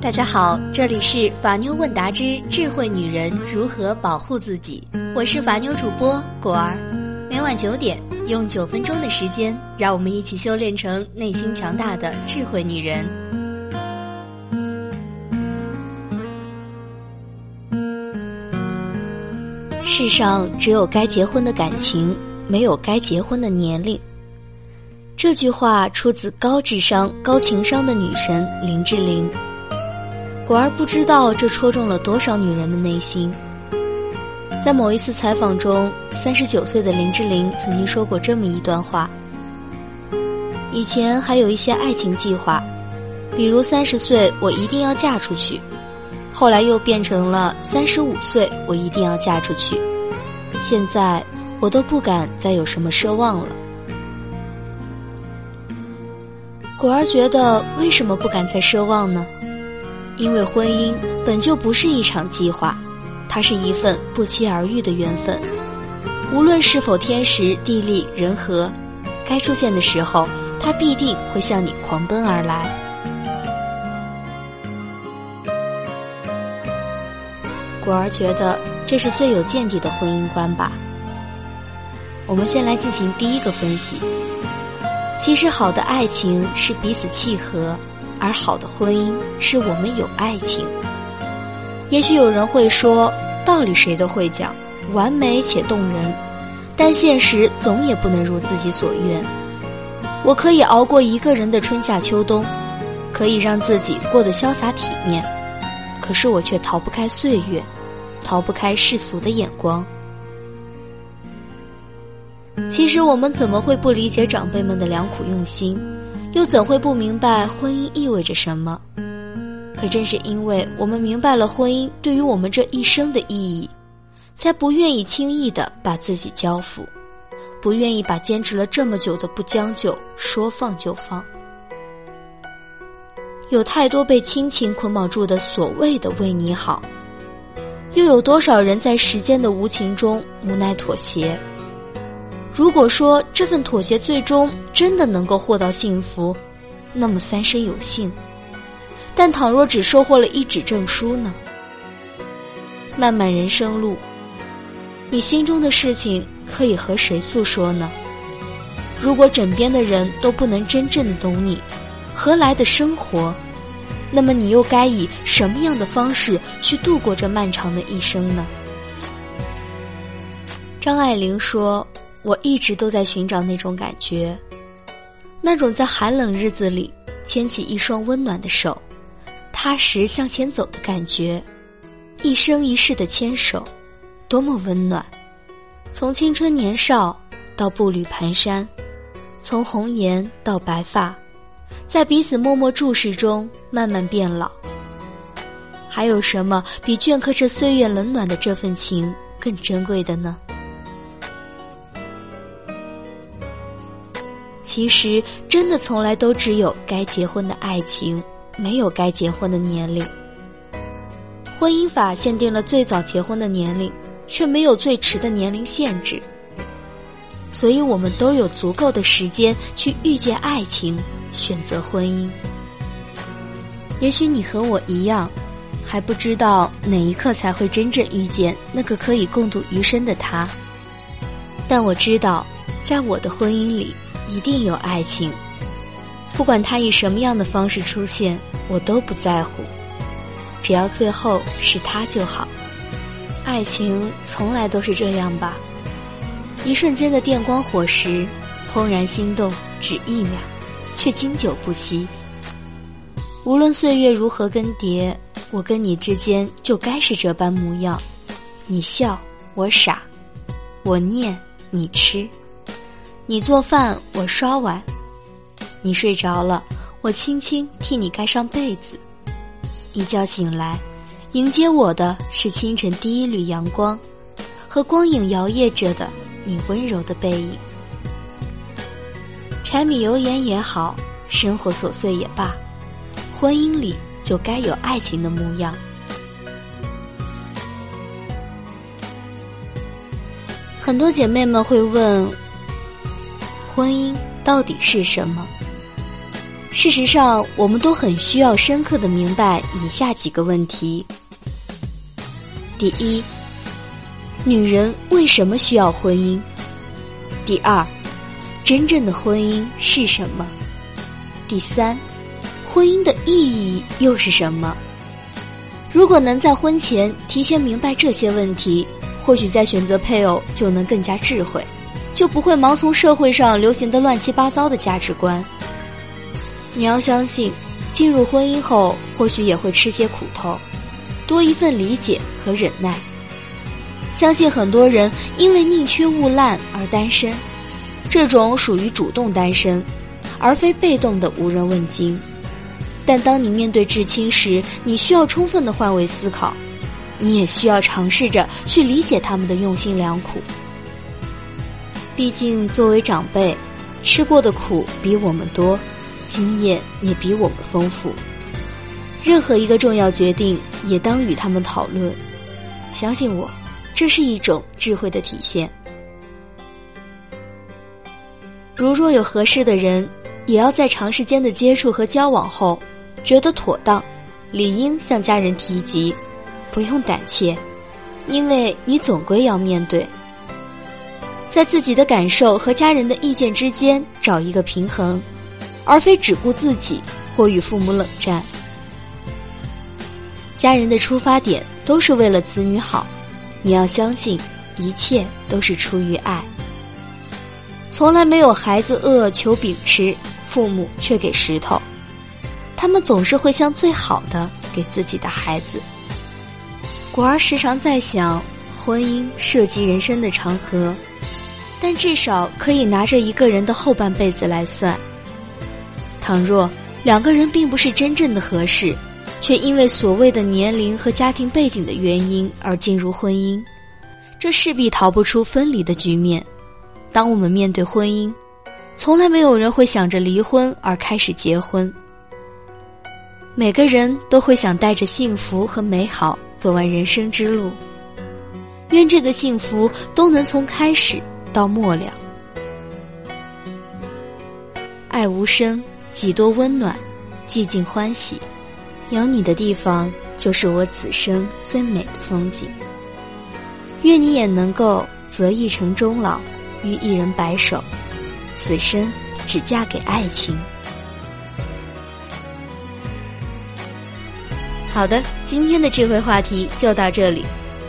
大家好，这里是法妞问答之智慧女人如何保护自己，我是法妞主播果儿。每晚九点，用九分钟的时间，让我们一起修炼成内心强大的智慧女人。世上只有该结婚的感情，没有该结婚的年龄。这句话出自高智商、高情商的女神林志玲。果儿不知道这戳中了多少女人的内心。在某一次采访中，三十九岁的林志玲曾经说过这么一段话：以前还有一些爱情计划，比如三十岁我一定要嫁出去，后来又变成了三十五岁我一定要嫁出去，现在我都不敢再有什么奢望了。果儿觉得，为什么不敢再奢望呢？因为婚姻本就不是一场计划，它是一份不期而遇的缘分。无论是否天时地利人和，该出现的时候，它必定会向你狂奔而来。果儿觉得这是最有见地的婚姻观吧。我们先来进行第一个分析。其实，好的爱情是彼此契合。而好的婚姻是我们有爱情。也许有人会说，道理谁都会讲，完美且动人，但现实总也不能如自己所愿。我可以熬过一个人的春夏秋冬，可以让自己过得潇洒体面，可是我却逃不开岁月，逃不开世俗的眼光。其实我们怎么会不理解长辈们的良苦用心？又怎会不明白婚姻意味着什么？可正是因为我们明白了婚姻对于我们这一生的意义，才不愿意轻易的把自己交付，不愿意把坚持了这么久的不将就说放就放。有太多被亲情捆绑住的所谓的为你好，又有多少人在时间的无情中无奈妥协？如果说这份妥协最终真的能够获到幸福，那么三生有幸；但倘若只收获了一纸证书呢？漫漫人生路，你心中的事情可以和谁诉说呢？如果枕边的人都不能真正的懂你，何来的生活？那么你又该以什么样的方式去度过这漫长的一生呢？张爱玲说。我一直都在寻找那种感觉，那种在寒冷日子里牵起一双温暖的手，踏实向前走的感觉，一生一世的牵手，多么温暖！从青春年少到步履蹒跚，从红颜到白发，在彼此默默注视中慢慢变老。还有什么比镌刻着岁月冷暖的这份情更珍贵的呢？其实，真的从来都只有该结婚的爱情，没有该结婚的年龄。婚姻法限定了最早结婚的年龄，却没有最迟的年龄限制。所以，我们都有足够的时间去遇见爱情，选择婚姻。也许你和我一样，还不知道哪一刻才会真正遇见那个可以共度余生的他。但我知道，在我的婚姻里。一定有爱情，不管他以什么样的方式出现，我都不在乎，只要最后是他就好。爱情从来都是这样吧，一瞬间的电光火石，怦然心动，只一秒，却经久不息。无论岁月如何更迭，我跟你之间就该是这般模样。你笑，我傻；我念，你痴。你做饭，我刷碗；你睡着了，我轻轻替你盖上被子。一觉醒来，迎接我的是清晨第一缕阳光，和光影摇曳着的你温柔的背影。柴米油盐也好，生活琐碎也罢，婚姻里就该有爱情的模样。很多姐妹们会问。婚姻到底是什么？事实上，我们都很需要深刻的明白以下几个问题：第一，女人为什么需要婚姻？第二，真正的婚姻是什么？第三，婚姻的意义又是什么？如果能在婚前提前明白这些问题，或许在选择配偶就能更加智慧，就不会盲从社会上流行的乱七八糟的价值观。你要相信，进入婚姻后或许也会吃些苦头，多一份理解和忍耐。相信很多人因为宁缺毋滥而单身，这种属于主动单身，而非被动的无人问津。但当你面对至亲时，你需要充分的换位思考，你也需要尝试着去理解他们的用心良苦。毕竟作为长辈，吃过的苦比我们多，经验也比我们丰富。任何一个重要决定，也当与他们讨论。相信我，这是一种智慧的体现。如若有合适的人，也要在长时间的接触和交往后。觉得妥当，理应向家人提及，不用胆怯，因为你总归要面对。在自己的感受和家人的意见之间找一个平衡，而非只顾自己或与父母冷战。家人的出发点都是为了子女好，你要相信，一切都是出于爱。从来没有孩子饿求饼吃，父母却给石头。他们总是会将最好的给自己的孩子。果儿时常在想，婚姻涉及人生的长河，但至少可以拿着一个人的后半辈子来算。倘若两个人并不是真正的合适，却因为所谓的年龄和家庭背景的原因而进入婚姻，这势必逃不出分离的局面。当我们面对婚姻，从来没有人会想着离婚而开始结婚。每个人都会想带着幸福和美好走完人生之路。愿这个幸福都能从开始到末了。爱无声，几多温暖，寂静欢喜。有你的地方，就是我此生最美的风景。愿你也能够择一城终老，与一人白首，此生只嫁给爱情。好的，今天的智慧话题就到这里。